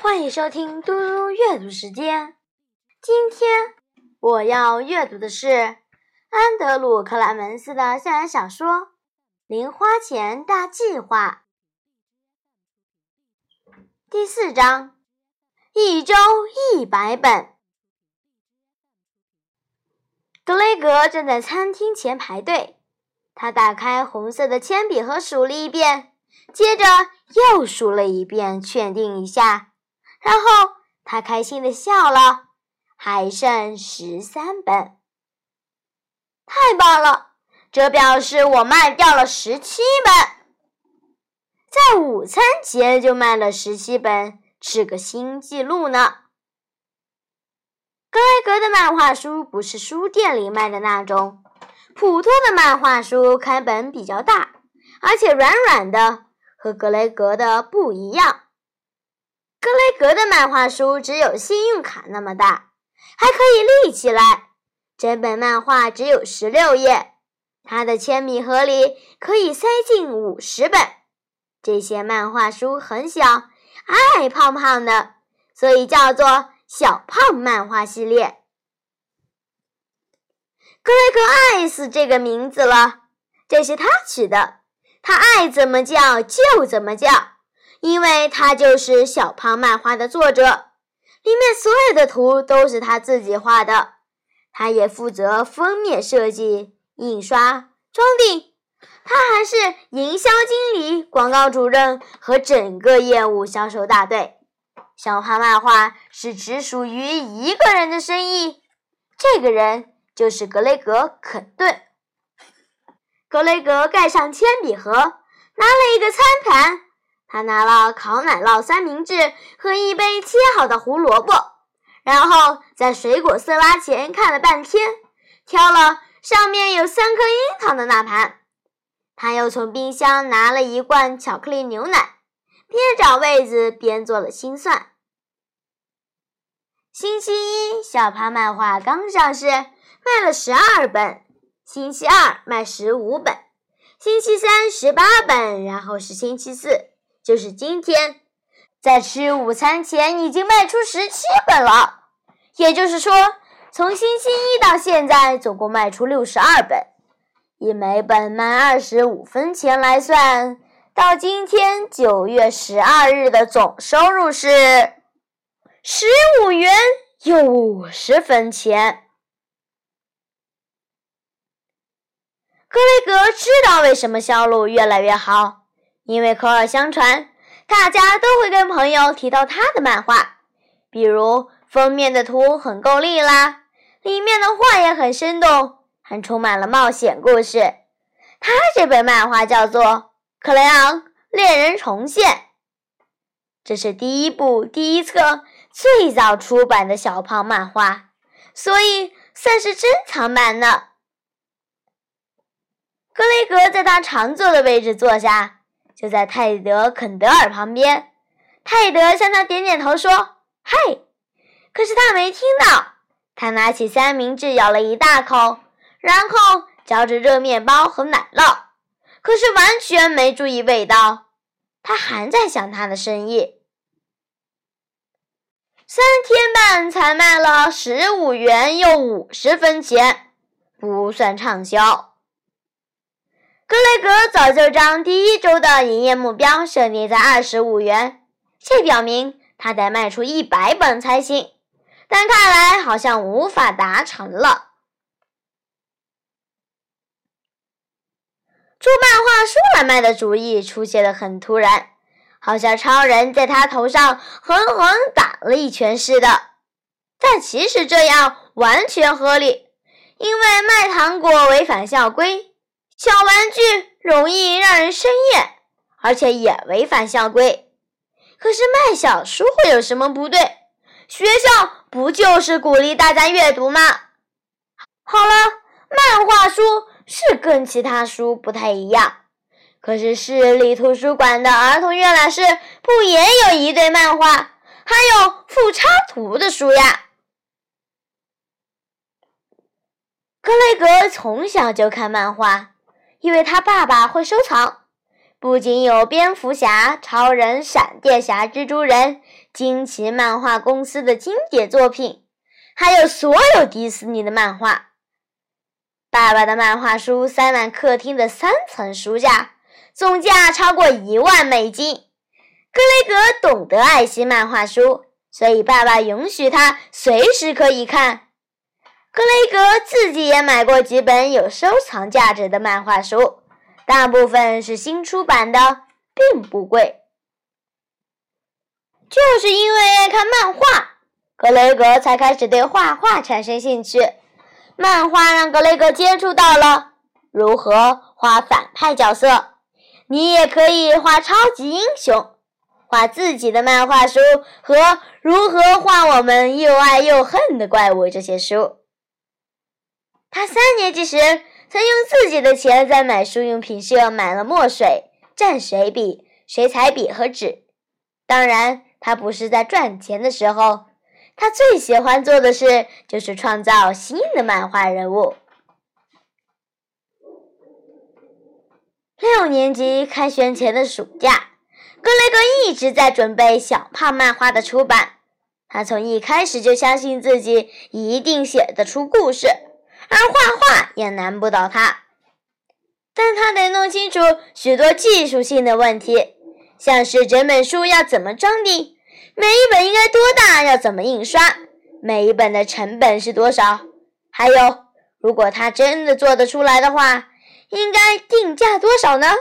欢迎收听嘟嘟阅读时间。今天我要阅读的是安德鲁·克莱门斯的校园小说《零花钱大计划》第四章：一周一百本。格雷格正在餐厅前排队，他打开红色的铅笔盒数了一遍，接着又数了一遍，确定一下。然后他开心的笑了，还剩十三本，太棒了！这表示我卖掉了十七本，在午餐节就卖了十七本，是个新纪录呢。格雷格的漫画书不是书店里卖的那种，普通的漫画书开本比较大，而且软软的，和格雷格的不一样。格雷格的漫画书只有信用卡那么大，还可以立起来。整本漫画只有十六页，他的铅笔盒里可以塞进五十本。这些漫画书很小，矮矮胖胖的，所以叫做“小胖漫画系列”。格雷格爱死这个名字了，这是他取的，他爱怎么叫就怎么叫。因为他就是小胖漫画的作者，里面所有的图都是他自己画的，他也负责封面设计、印刷、装订，他还是营销经理、广告主任和整个业务销售大队。小胖漫画是只属于一个人的生意，这个人就是格雷格·肯顿。格雷格盖上铅笔盒，拿了一个餐盘。他拿了烤奶酪三明治和一杯切好的胡萝卜，然后在水果色拉前看了半天，挑了上面有三颗樱桃的那盘。他又从冰箱拿了一罐巧克力牛奶，边找位子边做了心算。星期一，小胖漫画刚上市，卖了十二本；星期二卖十五本，星期三十八本，然后是星期四。就是今天，在吃午餐前已经卖出十七本了。也就是说，从星期一到现在，总共卖出六十二本，以每本卖二十五分钱来算，到今天九月十二日的总收入是十五元又五十分钱。格雷格知道为什么销路越来越好。因为口耳相传，大家都会跟朋友提到他的漫画，比如封面的图很够力啦，里面的画也很生动，还充满了冒险故事。他这本漫画叫做《克雷昂猎人重现》，这是第一部第一册最早出版的小胖漫画，所以算是珍藏版呢。格雷格在他常坐的位置坐下。就在泰德·肯德尔旁边，泰德向他点点头说：“嗨！”可是他没听到。他拿起三明治咬了一大口，然后嚼着热面包和奶酪，可是完全没注意味道。他还在想他的生意。三天半才卖了十五元又五十分钱，不算畅销。格雷格早就将第一周的营业目标设定在二十五元，这表明他得卖出一百本才行。但看来好像无法达成了。出漫画书来卖的主意出现的很突然，好像超人在他头上狠狠打了一拳似的。但其实这样完全合理，因为卖糖果违反校规。小玩具容易让人生厌，而且也违反校规。可是卖小书会有什么不对？学校不就是鼓励大家阅读吗？好了，漫画书是跟其他书不太一样。可是市立图书馆的儿童阅览室不也有一堆漫画，还有附插图的书呀？格雷格从小就看漫画。因为他爸爸会收藏，不仅有蝙蝠侠、超人、闪电侠、蜘蛛人、惊奇漫画公司的经典作品，还有所有迪士尼的漫画。爸爸的漫画书塞满客厅的三层书架，总价超过一万美金。格雷格懂得爱惜漫画书，所以爸爸允许他随时可以看。格雷格自己也买过几本有收藏价值的漫画书，大部分是新出版的，并不贵。就是因为爱看漫画，格雷格才开始对画画产生兴趣。漫画让格雷格接触到了如何画反派角色，你也可以画超级英雄。画自己的漫画书和如何画我们又爱又恨的怪物这些书。他三年级时曾用自己的钱在买书用品社买了墨水、蘸水笔、水彩笔和纸。当然，他不是在赚钱的时候。他最喜欢做的事就是创造新的漫画人物。六年级开学前的暑假。格雷格一直在准备小胖漫画的出版。他从一开始就相信自己一定写得出故事，而画画也难不倒他。但他得弄清楚许多技术性的问题，像是整本书要怎么装订，每一本应该多大，要怎么印刷，每一本的成本是多少，还有，如果他真的做得出来的话，应该定价多少呢？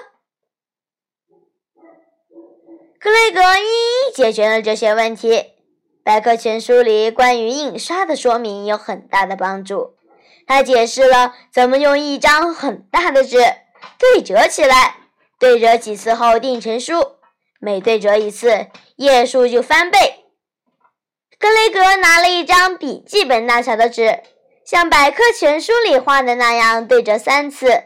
格雷格一一解决了这些问题。百科全书里关于印刷的说明有很大的帮助。他解释了怎么用一张很大的纸对折起来，对折几次后定成书，每对折一次，页数就翻倍。格雷格拿了一张笔记本大小的纸，像百科全书里画的那样对折三次，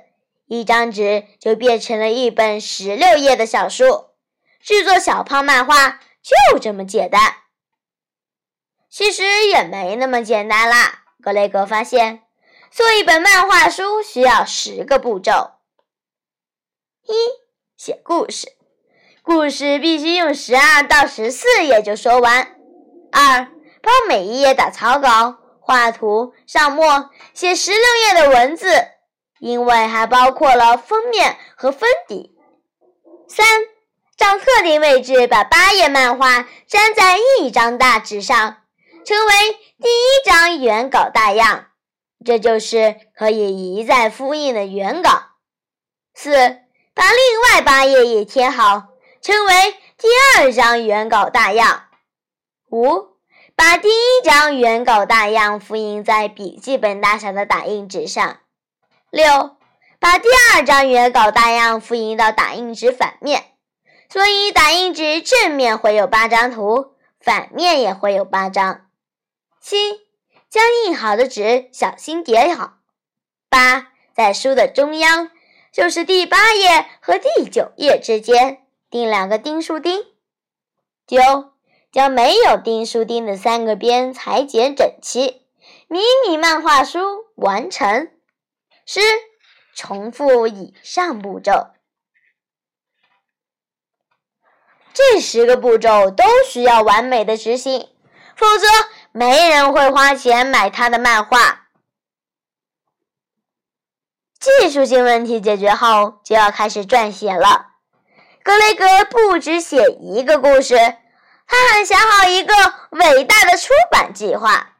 一张纸就变成了一本十六页的小书。制作小胖漫画就这么简单，其实也没那么简单啦。格雷格发现，做一本漫画书需要十个步骤：一、写故事，故事必须用十二到十四页就说完；二、帮每一页打草稿、画图、上墨、写十六页的文字，因为还包括了封面和封底；三。找特定位置，把八页漫画粘在一张大纸上，成为第一张原稿大样，这就是可以一再复印的原稿。四，把另外八页也贴好，称为第二张原稿大样。五，把第一张原稿大样复印在笔记本大小的打印纸上。六，把第二张原稿大样复印到打印纸反面。所以，打印纸正面会有八张图，反面也会有八张。七，将印好的纸小心叠好。八，在书的中央，就是第八页和第九页之间，钉两个钉书钉。九，将没有钉书钉的三个边裁剪整齐。迷你漫画书完成。十，重复以上步骤。这十个步骤都需要完美的执行，否则没人会花钱买他的漫画。技术性问题解决后，就要开始撰写了。格雷格不只写一个故事，他还想好一个伟大的出版计划。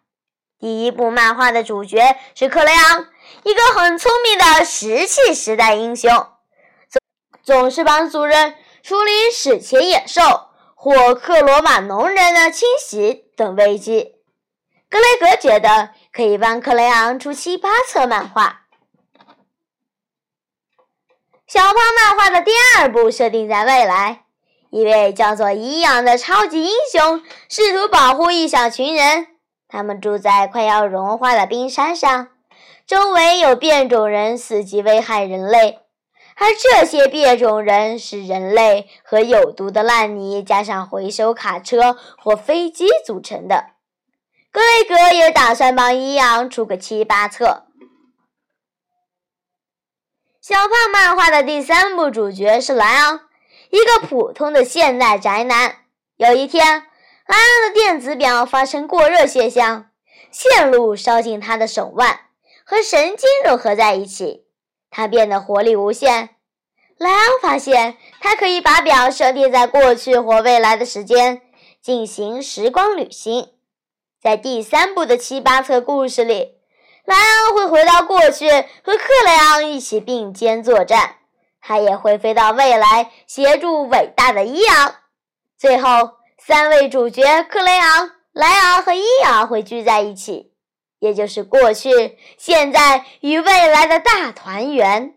第一部漫画的主角是克雷昂，一个很聪明的石器时代英雄，总总是帮主人。处理史前野兽或克罗马农人的侵袭等危机，格雷格觉得可以帮克雷昂出七八册漫画。小胖漫画的第二部设定在未来，一位叫做伊昂的超级英雄试图保护一小群人，他们住在快要融化的冰山上，周围有变种人伺机危害人类。而这些变种人是人类和有毒的烂泥加上回收卡车或飞机组成的。格雷格也打算帮伊昂出个七八册。小胖漫画的第三部主角是莱昂，一个普通的现代宅男。有一天，莱昂的电子表发生过热现象，线路烧进他的手腕，和神经融合在一起，他变得活力无限。莱昂发现，他可以把表设定在过去或未来的时间，进行时光旅行。在第三部的七八册故事里。莱昂会回到过去和克雷昂一起并肩作战，他也会飞到未来协助伟大的伊昂。最后，三位主角克雷昂、莱昂和伊昂会聚在一起，也就是过去、现在与未来的大团圆。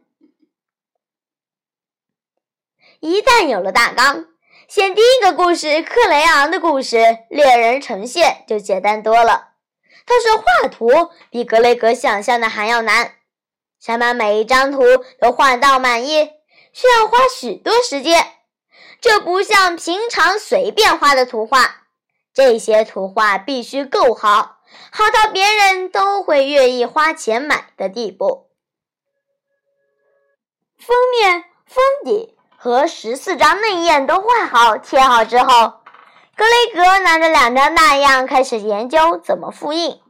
一旦有了大纲，写第一个故事——克雷昂的故事，猎人呈现就简单多了。但是画图比格雷格想象的还要难，想把每一张图都画到满意，需要花许多时间。这不像平常随便画的图画，这些图画必须够好，好到别人都会愿意花钱买的地步。封面、和十四张内页都画好、贴好之后。格雷格拿着两张大样，开始研究怎么复印。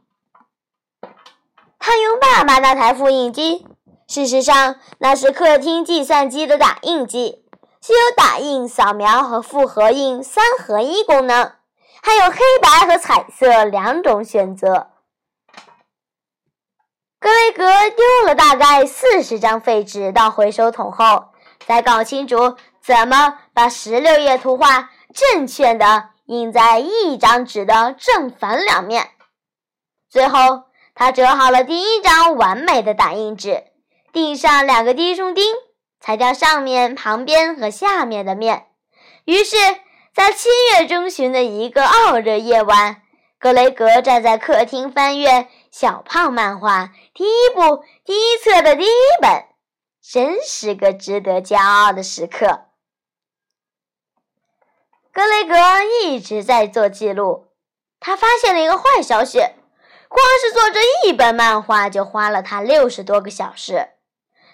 他用爸爸那台复印机，事实上那是客厅计算机的打印机，是有打印、扫描和复合印三合一功能，还有黑白和彩色两种选择。格雷格丢了大概四十张废纸到回收桶后，才搞清楚怎么把十六页图画正确的。印在一张纸的正反两面。最后，他折好了第一张完美的打印纸，钉上两个滴中钉，裁掉上面、旁边和下面的面。于是，在七月中旬的一个傲热夜晚，格雷格站在客厅翻阅《小胖漫画》第一部第一册的第一本，真是个值得骄傲的时刻。格雷格一直在做记录，他发现了一个坏消息：光是做这一本漫画就花了他六十多个小时。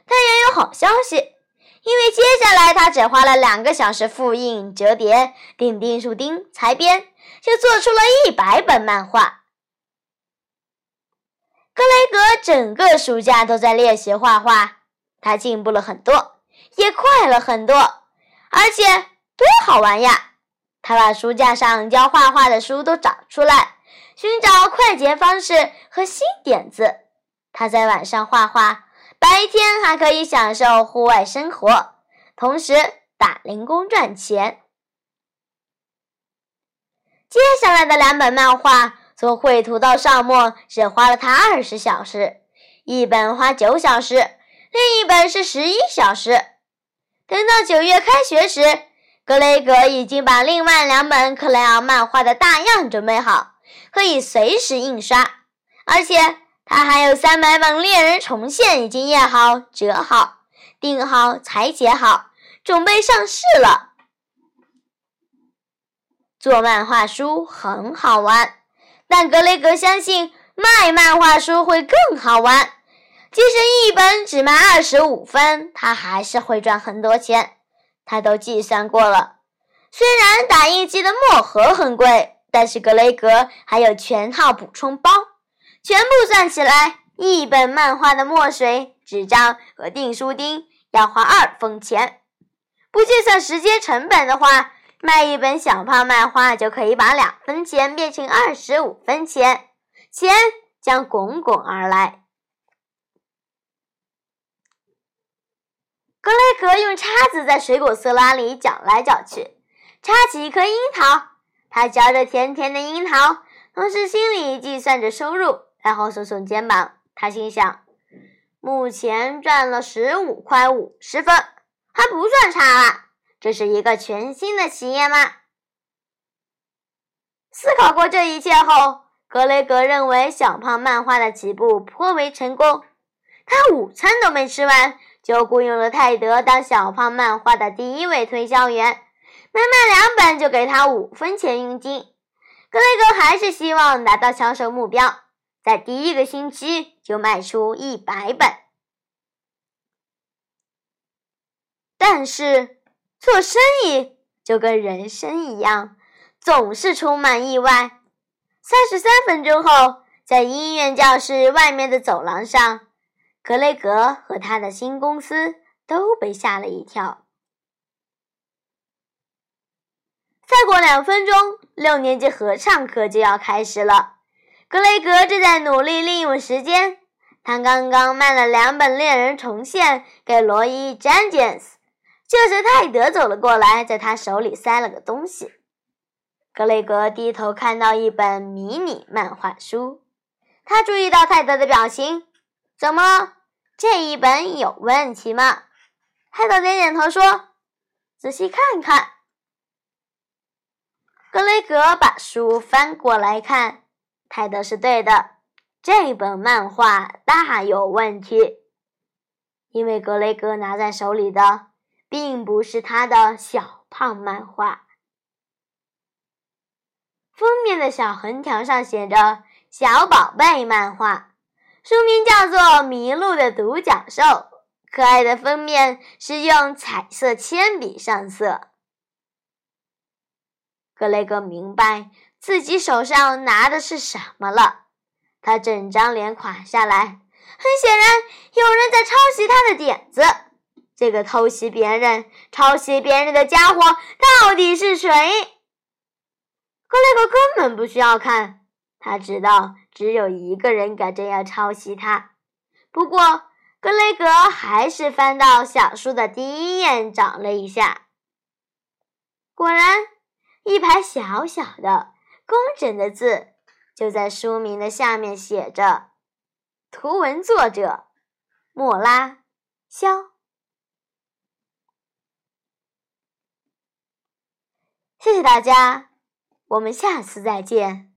但也有好消息，因为接下来他只花了两个小时复印、折叠、钉钉书钉、裁边，就做出了一百本漫画。格雷格整个暑假都在练习画画，他进步了很多，也快了很多，而且多好玩呀！他把书架上教画画的书都找出来，寻找快捷方式和新点子。他在晚上画画，白天还可以享受户外生活，同时打零工赚钱。接下来的两本漫画，从绘图到上墨，只花了他二十小时，一本花九小时，另一本是十一小时。等到九月开学时。格雷格已经把另外两本克莱昂漫画的大样准备好，可以随时印刷。而且他还有三百本猎人重现已经印好、折好、订好、裁剪好，准备上市了。做漫画书很好玩，但格雷格相信卖漫画书会更好玩。即使一本只卖二十五分，他还是会赚很多钱。他都计算过了，虽然打印机的墨盒很贵，但是格雷格还有全套补充包，全部算起来，一本漫画的墨水、纸张和订书钉要花二分钱。不计算时间成本的话，卖一本小胖漫画就可以把两分钱变成二十五分钱，钱将滚滚而来。格雷格用叉子在水果色拉里搅来搅去，插起一颗樱桃。他嚼着甜甜的樱桃，同时心里计算着收入，然后耸耸肩膀。他心想：目前赚了十五块五十分，还不算差啊！这是一个全新的企业吗？思考过这一切后，格雷格认为小胖漫画的起步颇为成功。他午餐都没吃完。就雇佣了泰德当小胖漫画的第一位推销员，每卖两本就给他五分钱佣金。格雷格还是希望达到销售目标，在第一个星期就卖出一百本。但是做生意就跟人生一样，总是充满意外。三十三分钟后，在音乐教室外面的走廊上，格雷格和他的新公司都被吓了一跳。再过两分钟，六年级合唱课就要开始了。格雷格正在努力利用时间。他刚刚卖了两本恋人重现给罗伊·詹杰斯，这时泰德走了过来，在他手里塞了个东西。格雷格低头看到一本迷你漫画书，他注意到泰德的表情。怎么，这一本有问题吗？泰德点点头说：“仔细看看。”格雷格把书翻过来看，泰德是对的，这本漫画大有问题，因为格雷格拿在手里的并不是他的小胖漫画。封面的小横条上写着“小宝贝漫画”，书名叫做《迷路的独角兽》。可爱的封面是用彩色铅笔上色。格雷格明白自己手上拿的是什么了，他整张脸垮下来。很显然，有人在抄袭他的点子。这个偷袭别人、抄袭别人的家伙到底是谁？格雷格根本不需要看，他知道只有一个人敢这样抄袭他。不过，格雷格还是翻到小书的第一页找了一下，果然，一排小小的、工整的字就在书名的下面写着：“图文作者莫拉肖。”谢谢大家。我们下次再见。